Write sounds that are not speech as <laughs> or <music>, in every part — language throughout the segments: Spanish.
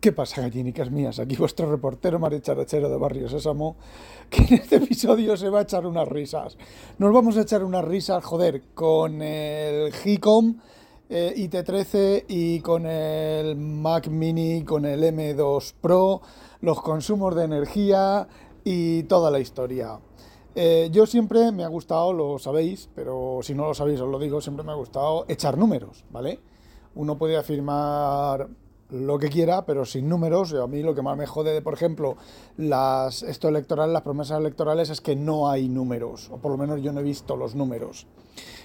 ¿Qué pasa, gallinicas mías? Aquí vuestro reportero maricharachero de Barrio Sésamo, que en este episodio se va a echar unas risas. Nos vamos a echar unas risas, joder, con el GICOM eh, IT13 y con el Mac Mini, con el M2 Pro, los consumos de energía y toda la historia. Eh, yo siempre me ha gustado, lo sabéis, pero si no lo sabéis os lo digo, siempre me ha gustado echar números, ¿vale? Uno puede afirmar lo que quiera, pero sin números. A mí lo que más me jode, por ejemplo, las esto electoral, las promesas electorales es que no hay números, o por lo menos yo no he visto los números.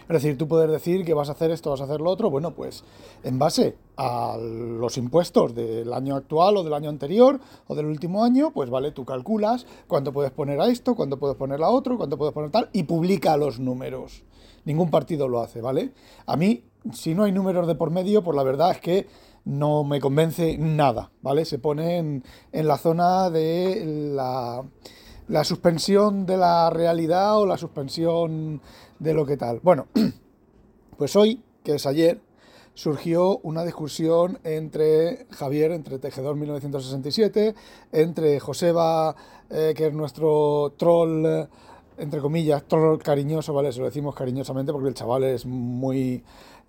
Es decir, tú puedes decir que vas a hacer esto, vas a hacer lo otro, bueno, pues en base a los impuestos del año actual o del año anterior o del último año, pues vale, tú calculas cuánto puedes poner a esto, cuánto puedes poner a otro, cuánto puedes poner tal, y publica los números. Ningún partido lo hace, ¿vale? A mí, si no hay números de por medio, pues la verdad es que no me convence nada, ¿vale? Se pone en, la zona de la, la, suspensión de la realidad o la suspensión de lo que tal. Bueno, <clears throat> pues hoy, que es ayer, surgió una discusión entre Javier, entre Tejedor 1967, entre Joseba, eh, que es nuestro troll, entre comillas, troll cariñoso, ¿vale? Se lo decimos cariñosamente porque el chaval es muy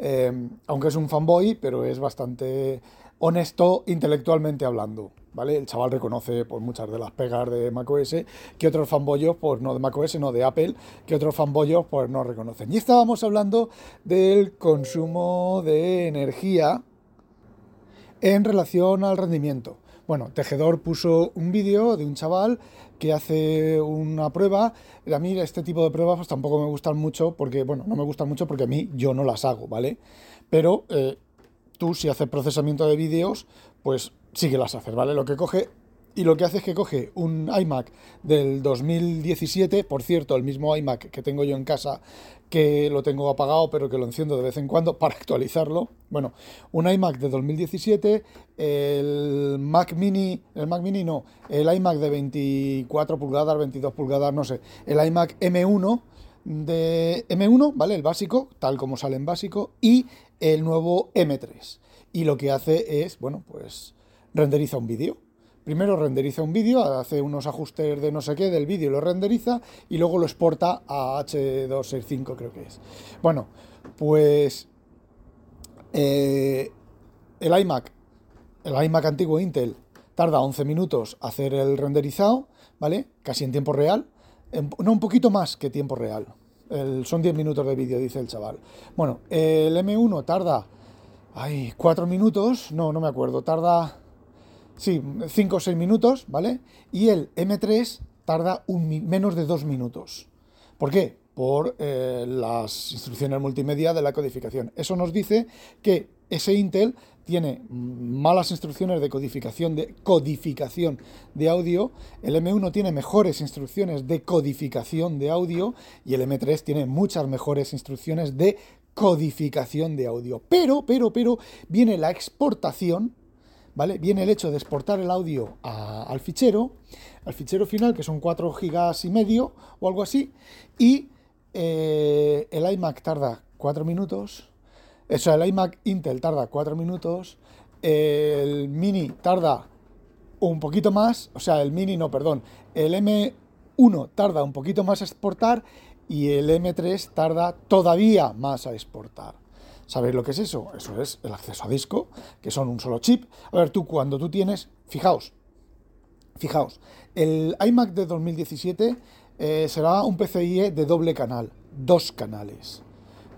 Em, aunque es un fanboy, pero es bastante honesto intelectualmente hablando. ¿Vale? El chaval reconoce pues, muchas de las pegas de macOS que otros fanboyos, pues no de macOS, no de Apple, que otros fanboyos pues no reconocen. Y estábamos hablando del consumo de energía en relación al rendimiento. Bueno, Tejedor puso un vídeo de un chaval que hace una prueba. A mí este tipo de pruebas pues, tampoco me gustan mucho porque, bueno, no me gustan mucho porque a mí yo no las hago, ¿vale? Pero eh, tú si haces procesamiento de vídeos, pues sí que las haces, ¿vale? Lo que coge y lo que hace es que coge un iMac del 2017, por cierto, el mismo iMac que tengo yo en casa, que lo tengo apagado, pero que lo enciendo de vez en cuando para <laughs> actualizarlo. Bueno, un iMac de 2017, el Mac Mini, el Mac Mini no, el iMac de 24 pulgadas, 22 pulgadas, no sé, el iMac M1 de M1, ¿vale? El básico, tal como sale en básico, y el nuevo M3. Y lo que hace es, bueno, pues renderiza un vídeo primero renderiza un vídeo, hace unos ajustes de no sé qué del vídeo, lo renderiza y luego lo exporta a H265 creo que es. Bueno, pues eh, el iMac, el iMac antiguo Intel, tarda 11 minutos hacer el renderizado, ¿vale? Casi en tiempo real, no un poquito más que tiempo real. son 10 minutos de vídeo, dice el chaval. Bueno, el M1 tarda, ay, 4 minutos, no, no me acuerdo, tarda Sí, 5 o 6 minutos, ¿vale? Y el M3 tarda un, menos de 2 minutos. ¿Por qué? Por eh, las instrucciones multimedia de la codificación. Eso nos dice que ese Intel tiene malas instrucciones de codificación de codificación de audio, el M1 tiene mejores instrucciones de codificación de audio y el M3 tiene muchas mejores instrucciones de codificación de audio. Pero, pero, pero viene la exportación ¿vale? Viene el hecho de exportar el audio al fichero, al fichero final, que son 4 gigas y medio o algo así, y eh, el iMac tarda 4 minutos, eso, el iMac Intel tarda 4 minutos, el Mini tarda un poquito más, o sea, el Mini no, perdón, el M1 tarda un poquito más a exportar y el M3 tarda todavía más a exportar. ¿Sabéis lo que es eso? Eso es el acceso a disco, que son un solo chip. A ver, tú cuando tú tienes, fijaos, fijaos, el iMac de 2017 eh, será un PCIe de doble canal, dos canales.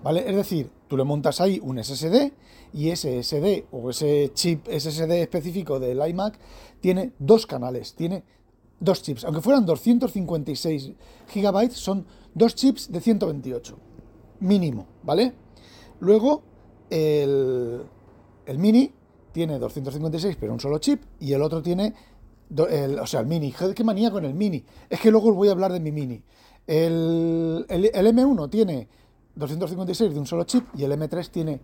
¿Vale? Es decir, tú le montas ahí un SSD y ese SSD o ese chip SSD específico del iMac tiene dos canales, tiene dos chips. Aunque fueran 256 GB, son dos chips de 128, mínimo, ¿vale? Luego, el, Mini tiene 256, pero un solo chip, y el otro tiene, o sea, el Mini. ¿Qué manía con el Mini? Es que luego os voy a hablar de mi Mini. El, M1 tiene 256 de un solo chip y el M3 tiene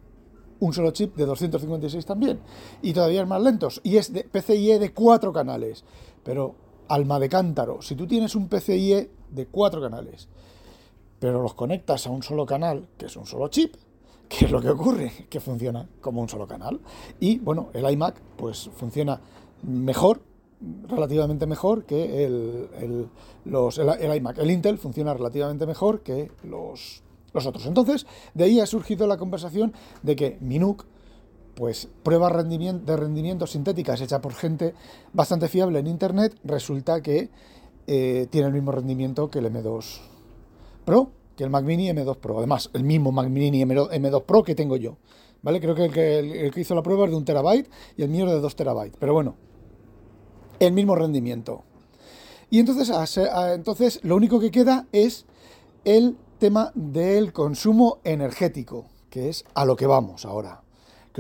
un solo chip de 256 también. Y todavía es más lentos. Y es de PCIe de cuatro canales. Pero, alma de cántaro, si tú tienes un PCIe de cuatro canales, pero los conectas a un solo canal, que es un solo chip, ¿Qué es lo que ocurre? Que funciona como un solo canal. Y bueno, el iMac pues funciona mejor, relativamente mejor que el, los, el, iMac. El Intel funciona relativamente mejor que los, los otros. Entonces, de ahí ha surgido la conversación de que Minuk, pues pruebas de rendimiento sintéticas hecha por gente bastante fiable en Internet, resulta que eh, tiene el mismo rendimiento que el M2 Pro, que el Mac Mini M2 Pro. Además, el mismo Mac Mini M2, Pro que tengo yo. ¿Vale? Creo que el, que hizo la prueba es de un terabyte y el mío es de 2 terabytes. Pero bueno, el mismo rendimiento. Y entonces, entonces lo único que queda es el tema del consumo energético, que es a lo que vamos ahora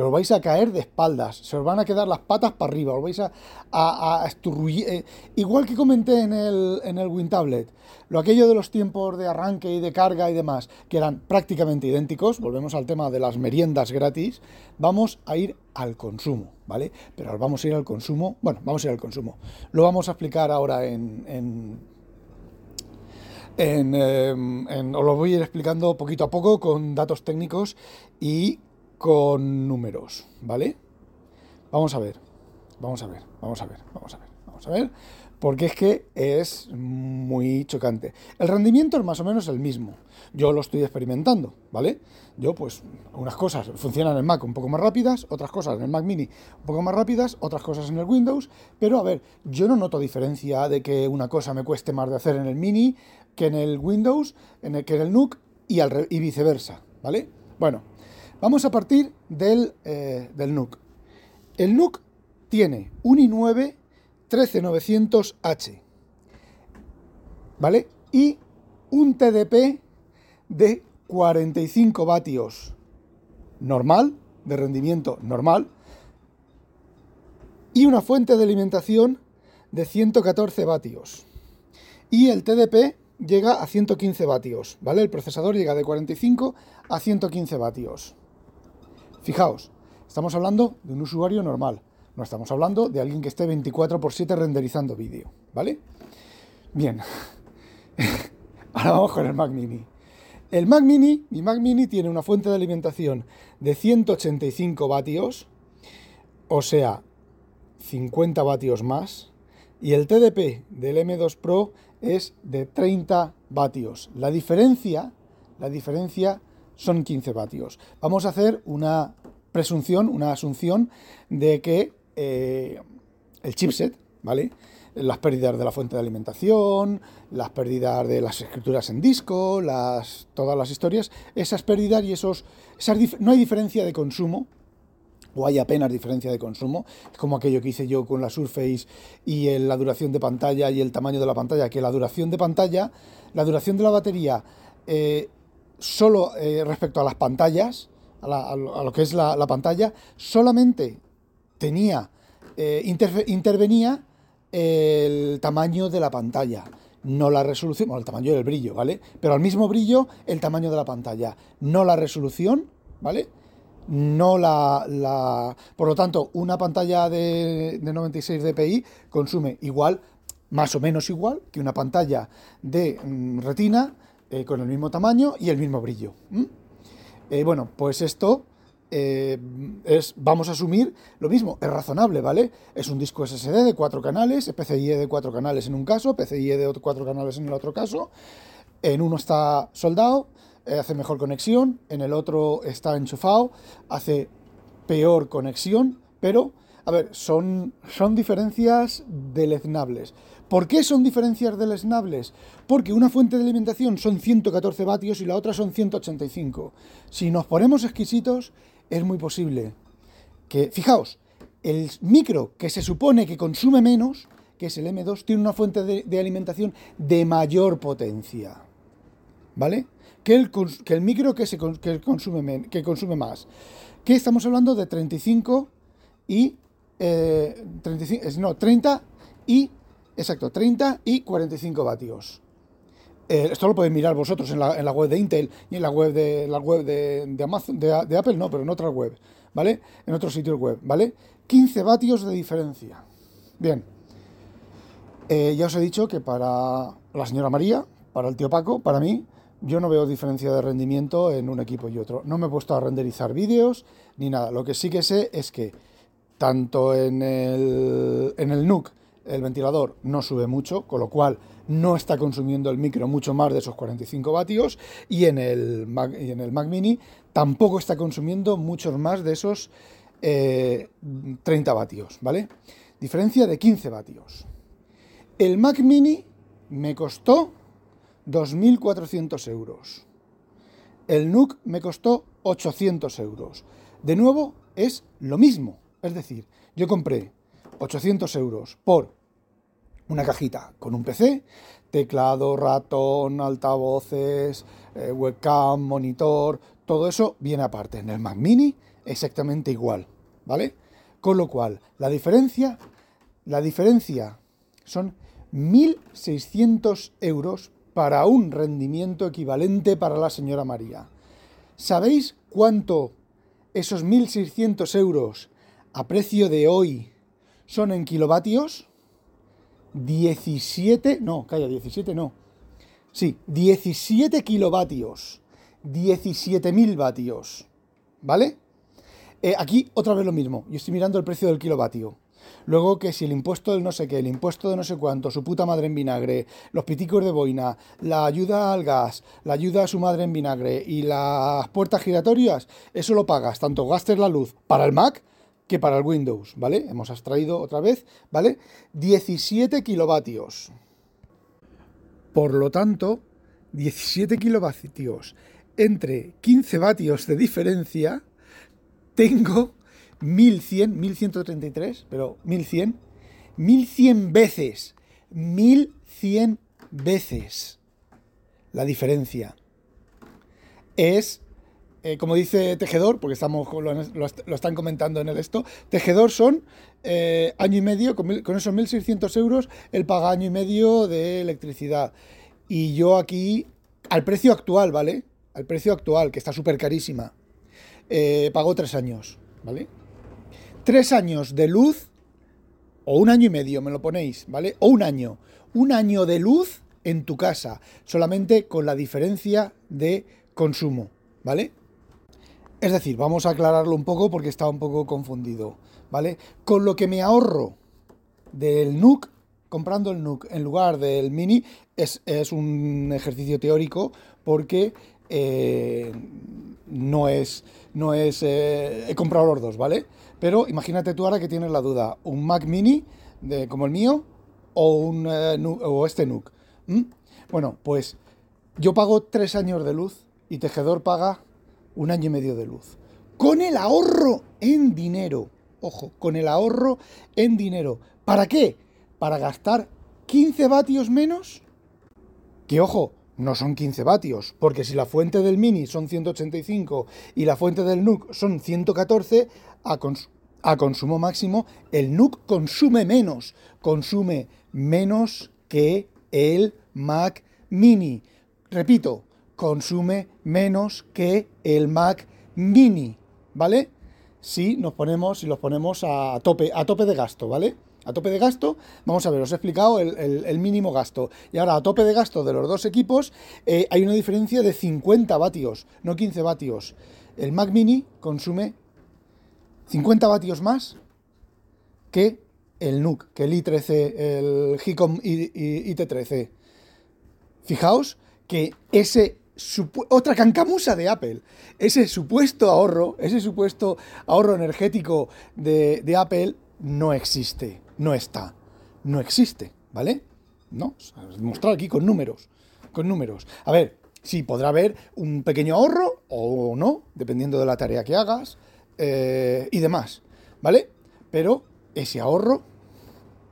que os vais a caer de espaldas, se os van a quedar las patas para arriba, os vais a, a, eh, igual que comenté en el, en el WinTablet, lo aquello de los tiempos de arranque y de carga y demás, que eran prácticamente idénticos, volvemos al tema de las meriendas gratis, vamos a ir al consumo, ¿vale? Pero vamos a ir al consumo, bueno, vamos a ir al consumo. Lo vamos a explicar ahora en, en em, os lo voy a ir explicando poquito a poco con datos técnicos y con números, ¿vale? Vamos a ver, vamos a ver, vamos a ver, vamos a ver, vamos a ver, porque es que es muy chocante. El rendimiento es más o menos el mismo. Yo lo estoy experimentando, ¿vale? Yo, pues, unas cosas funcionan en el Mac un poco más rápidas, otras cosas en el Mac Mini un poco más rápidas, otras cosas en el Windows, pero a ver, yo no noto diferencia de que una cosa me cueste más de hacer en el Mini que en el Windows, en el, que en el NUC y, al, y viceversa, ¿vale? Bueno, Vamos a partir del, eh, del NUC. El NUC tiene un i9 13900H, ¿vale? Y un TDP de 45 vatios normal, de rendimiento normal, y una fuente de alimentación de 114 vatios. Y el TDP llega a 115 vatios, ¿vale? El procesador llega de 45 a 115 vatios. Fijaos, estamos hablando de un usuario normal, no estamos hablando de alguien que esté 24 x 7 renderizando vídeo, ¿vale? Bien, <laughs> ahora vamos con el Mac Mini. El Mac Mini, mi Mac Mini tiene una fuente de alimentación de 185 vatios, o sea, 50 vatios más, y el TDP del M2 Pro es de 30 vatios. La diferencia, la diferencia son 15 vatios. Vamos a hacer una presunción, una asunción de que eh, el chipset, ¿vale? Las pérdidas de la fuente de alimentación, las pérdidas de las escrituras en disco, las, todas las historias, esas pérdidas y esos... no hay diferencia de consumo, o hay apenas diferencia de consumo. Es como aquello que hice yo con la Surface y la duración de pantalla y el tamaño de la pantalla, que la duración de pantalla, la duración de la batería eh, solo eh, respecto a las pantallas, a, lo que es la, pantalla, solamente tenía, eh, intervenía el tamaño de la pantalla, no la resolución, bueno, el tamaño del brillo, ¿vale? Pero al mismo brillo, el tamaño de la pantalla, no la resolución, ¿vale? No la, la por lo tanto, una pantalla de, de 96 dpi consume igual, más o menos igual, que una pantalla de mm, retina eh, con el mismo tamaño y el mismo brillo. Eh, bueno, pues esto eh, es, vamos a asumir lo mismo, es razonable, ¿vale? Es un disco SSD de cuatro canales, PCIe de cuatro canales en un caso, PCIe de cuatro canales en el otro caso. En uno está soldado, hace mejor conexión, en el otro está enchufado, hace peor conexión, pero, a ver, son, son diferencias deleznables. ¿Por qué son diferencias deleznables? Porque una fuente de alimentación son 114 vatios y la otra son 185. Si nos ponemos exquisitos, es muy posible que, fijaos, el micro que se supone que consume menos, que es el M2, tiene una fuente de, alimentación de mayor potencia. ¿Vale? Que el, micro que, se, consume, que consume más. Que estamos hablando de 35 y... Eh, no, 30 y Exacto, 30 y 45 vatios. Eh, esto lo podéis mirar vosotros en la, web de Intel y en la web de la web de, Amazon, de, Apple, no, pero en otras web, ¿vale? En otros sitios web, ¿vale? 15 vatios de diferencia. Bien. Eh, ya os he dicho que para la señora María, para el tío Paco, para mí, yo no veo diferencia de rendimiento en un equipo y otro. No me he puesto a renderizar vídeos ni nada. Lo que sí que sé es que tanto en el, en el NUC el ventilador no sube mucho, con lo cual no está consumiendo el micro mucho más de esos 45 vatios y en el Mac, y en el Mac Mini tampoco está consumiendo muchos más de esos 30 eh, vatios, ¿vale? Diferencia de 15 vatios. El Mac Mini me costó 2.400 euros. El NUC me costó 800 euros. De nuevo, es lo mismo. Es decir, yo compré 800 euros por una cajita con un PC, teclado, ratón, altavoces, eh, webcam, monitor, todo eso viene aparte. En el Mac Mini exactamente igual, ¿vale? Con lo cual, la diferencia, la diferencia son 1.600 euros para un rendimiento equivalente para la señora María. ¿Sabéis cuánto esos 1.600 euros a precio de hoy son en kilovatios? 17, no, calla, 17 no. Sí, 17 kilovatios. 17.000 vatios. ¿Vale? Eh, aquí otra vez lo mismo. Yo estoy mirando el precio del kilovatio. Luego que si el impuesto del no sé qué, el impuesto de no sé cuánto, su puta madre en vinagre, los piticos de boina, la ayuda al gas, la ayuda a su madre en vinagre y las puertas giratorias, eso lo pagas, tanto gastes la luz para el Mac que para el Windows, ¿vale? Hemos extraído otra vez, ¿vale? 17 kilovatios. Por lo tanto, 17 kilovatios entre 15 vatios de diferencia, tengo 1100, 1133, pero 1100, 1100 veces, 1100 veces la diferencia. Es eh, como dice Tejedor, porque estamos lo, están comentando en el esto, Tejedor son eh, año y medio, con, esos 1.600 euros, él paga año y medio de electricidad. Y yo aquí, al precio actual, ¿vale? Al precio actual, que está súper carísima, eh, pago tres años, ¿vale? Tres años de luz, o un año y medio, me lo ponéis, ¿vale? O un año. Un año de luz en tu casa, solamente con la diferencia de consumo, ¿vale? Es decir, vamos a aclararlo un poco porque está un poco confundido, ¿vale? Con lo que me ahorro del NUC, comprando el NUC en lugar del Mini, es, un ejercicio teórico porque eh, no es, no es, eh, he comprado los dos, ¿vale? Pero imagínate tú ahora que tienes la duda, un Mac Mini de, como el mío o, un, eh, o este NUC. Bueno, pues yo pago tres años de luz y Tejedor paga un año y medio de luz. Con el ahorro en dinero. Ojo, con el ahorro en dinero. ¿Para qué? Para gastar 15 vatios menos. Que ojo, no son 15 vatios, porque si la fuente del Mini son 185 y la fuente del NUC son 114, a, a consumo máximo, el NUC consume menos, consume menos que el Mac Mini. Repito, consume menos que el Mac Mini, ¿vale? Si nos ponemos, si los ponemos a tope, a tope de gasto, ¿vale? A tope de gasto, vamos a ver, os he explicado el, mínimo gasto. Y ahora, a tope de gasto de los dos equipos, eh, hay una diferencia de 50 vatios, no 15 vatios. El Mac Mini consume 50 vatios más que el NUC, que el i13, el Hicom IT13. Fijaos que ese otra cancamusa de Apple. Ese supuesto ahorro, ese supuesto ahorro energético de, Apple no existe, no está, no existe, ¿vale? No, mostrar aquí con números, con números. A ver, sí, podrá haber un pequeño ahorro o no, dependiendo de la tarea que hagas eh, y demás, ¿vale? Pero ese ahorro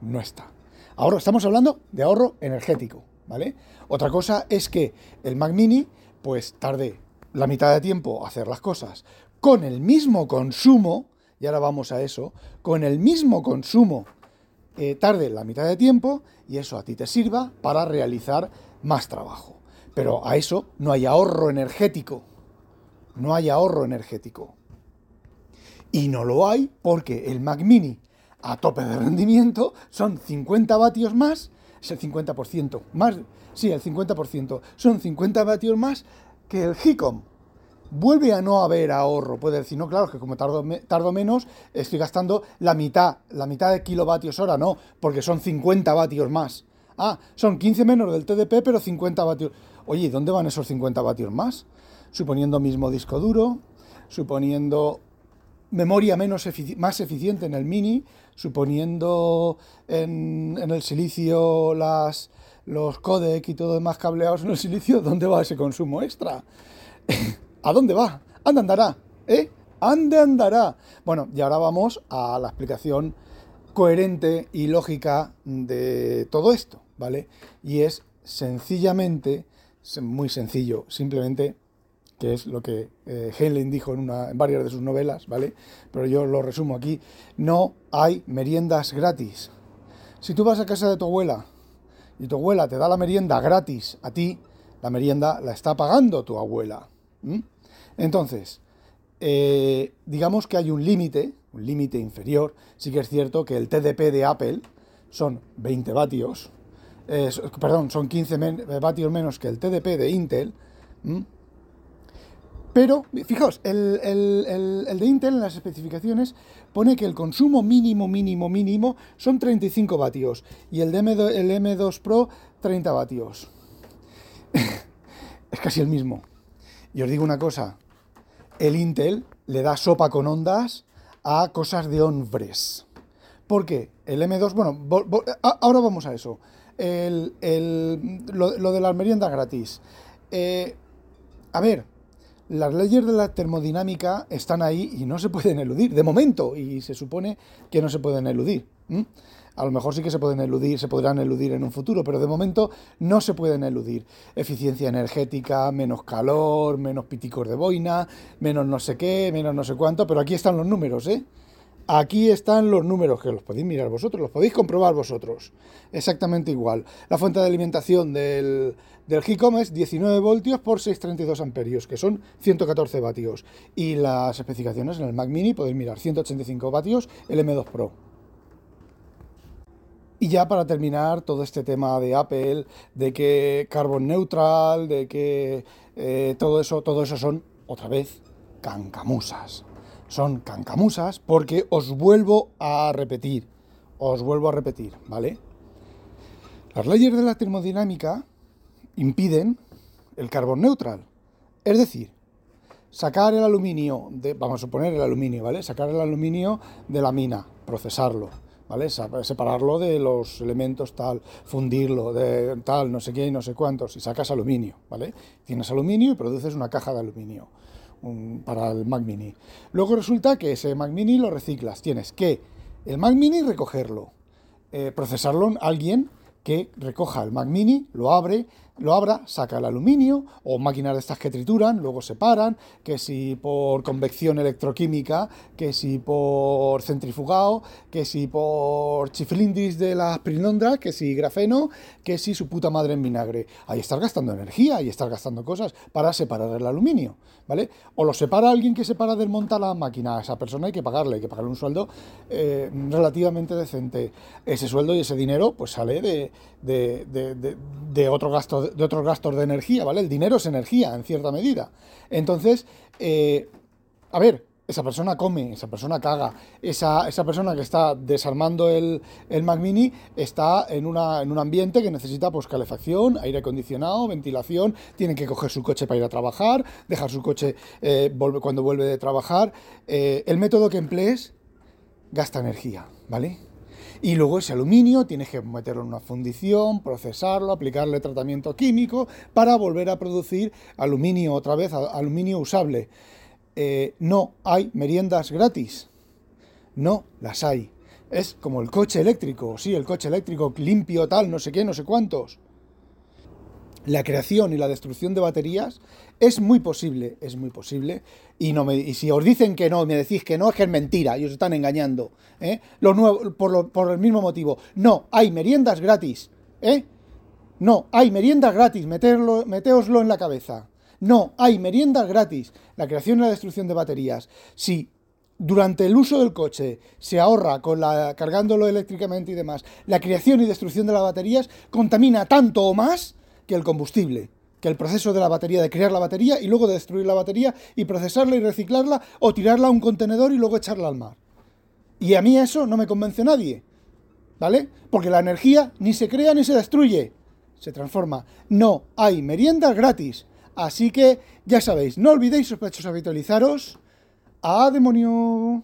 no está. Ahorro, estamos hablando de ahorro energético, ¿vale? Otra cosa es que el Mac Mini pues tarde la mitad de tiempo hacer las cosas con el mismo consumo, y ahora vamos a eso, con el mismo consumo eh, tarde la mitad de tiempo y eso a ti te sirva para realizar más trabajo. Pero a eso no hay ahorro energético. No hay ahorro energético. Y no lo hay porque el Mac Mini a tope de rendimiento son 50 vatios más, es el 50%, más, sí, el 50%, son 50 vatios más que el Hicom. vuelve a no haber ahorro. Puede decir, no, claro, que como tardo, menos, estoy gastando la mitad, la mitad de kilovatios hora, no, porque son 50 vatios más. Ah, son 15 menos del TDP, pero 50 vatios. Oye, ¿dónde van esos 50 vatios más? Suponiendo mismo disco duro, suponiendo memoria menos más eficiente en el mini, suponiendo en, en el silicio las, los codec y todo demás cableados en el silicio, ¿dónde va ese consumo extra? <laughs> ¿A dónde va? ¿Ande andará? ¿Eh? ¿Ande andará? Bueno, y ahora vamos a la explicación coherente y lógica de todo esto, ¿vale? Y es sencillamente, muy sencillo, simplemente, que es lo que eh, dijo en, una, en varias de sus novelas, ¿vale? Pero yo lo resumo aquí, no hay meriendas gratis. Si tú vas a casa de tu abuela y tu abuela te da la merienda gratis a ti, la merienda la está pagando tu abuela. Entonces, eh, digamos que hay un límite, un límite inferior. Sí que es cierto que el TDP de Apple son 20 vatios, perdón, son 15 vatios menos que el TDP de Intel. Pero, fijaos, el, de Intel en las especificaciones pone que el consumo mínimo, mínimo, mínimo son 35 vatios y el, de el M2 Pro 30 vatios. <laughs> es casi el mismo. Y os digo una cosa, el Intel le da sopa con ondas a cosas de hombres. ¿Por qué? El M2, bueno, ahora vamos a eso. El, lo, de las meriendas gratis. Eh, a ver, las leyes de la termodinámica están ahí y no se pueden eludir, de momento, y se supone que no se pueden eludir. A lo mejor sí que se pueden eludir, se podrán eludir en un futuro, pero de momento no se pueden eludir. Eficiencia energética, menos calor, menos piticos de boina, menos no sé qué, menos no sé cuánto, pero aquí están los números, ¿eh? Aquí están los números, que los podéis mirar vosotros, los podéis comprobar vosotros. Exactamente igual. La fuente de alimentación del, del es 19 voltios por 632 amperios, que son 114 vatios. Y las especificaciones en el Mac Mini podéis mirar 185 vatios, el M2 Pro. Y ya para terminar, todo este tema de Apple, de que carbon neutral, de que eh, todo eso, todo eso son, otra vez, cancamusas. Son cancamusas porque os vuelvo a repetir, os vuelvo a repetir, ¿vale? Las leyes de la termodinámica impiden el carbon neutral. Es decir, sacar el aluminio, de, vamos a suponer el aluminio, ¿vale? Sacar el aluminio de la mina, procesarlo ¿vale? Separarlo de los elementos tal, fundirlo de tal, no sé qué y no sé cuántos, y sacas aluminio, ¿vale? Tienes aluminio y produces una caja de aluminio para el Mac Mini. Luego resulta que ese Mac Mini lo reciclas. Tienes que el Mac Mini recogerlo, eh, procesarlo alguien que recoja el Mac Mini, lo abre, lo abra, saca el aluminio o máquinas de estas que trituran, luego separan, que si por convección electroquímica, que si por centrifugado, que si por chiflindis de las prinondras, que si grafeno, que si su puta madre en vinagre. Ahí estás gastando energía y estás gastando cosas para separar el aluminio, ¿vale? O lo separa alguien que separa desmonta la máquina, a esa persona hay que pagarle, hay que pagarle un sueldo eh, relativamente decente. Ese sueldo y ese dinero pues sale de, de, de, de otro gasto de otros gastos de energía, ¿vale? El dinero es energía, en cierta medida. Entonces, eh, a ver, esa persona come, esa persona caga, esa, esa persona que está desarmando el, el, Mac Mini está en, una, en un ambiente que necesita pues, calefacción, aire acondicionado, ventilación, tiene que coger su coche para ir a trabajar, dejar su coche eh, cuando vuelve de trabajar. Eh, el método que emplees gasta energía, ¿vale? Y luego ese aluminio tienes que meterlo en una fundición, procesarlo, aplicarle tratamiento químico para volver a producir aluminio otra vez, aluminio usable. Eh, no hay meriendas gratis. No las hay. Es como el coche eléctrico, sí, el coche eléctrico limpio, tal, no sé qué, no sé cuántos la creación y la destrucción de baterías es muy posible, es muy posible. Y, no me, si os dicen que no, me decís que no, es que es mentira y os están engañando. ¿eh? Lo nuevo, por, por, el mismo motivo. No, hay meriendas gratis. ¿eh? No, hay meriendas gratis, meterlo, meteoslo en la cabeza. No, hay meriendas gratis. La creación y la destrucción de baterías. Si durante el uso del coche se ahorra con la, cargándolo eléctricamente y demás, la creación y destrucción de las baterías contamina tanto o más que el combustible. que el proceso de la batería, de crear la batería y luego de destruir la batería y procesarla y reciclarla o tirarla a un contenedor y luego echarla al mar. Y a mí eso no me convence nadie. ¿Vale? Porque la energía ni se crea ni se destruye. Se transforma. No hay meriendas gratis. Así que ya sabéis, no olvidéis sospechosos habitualizaros. ¡A demonio!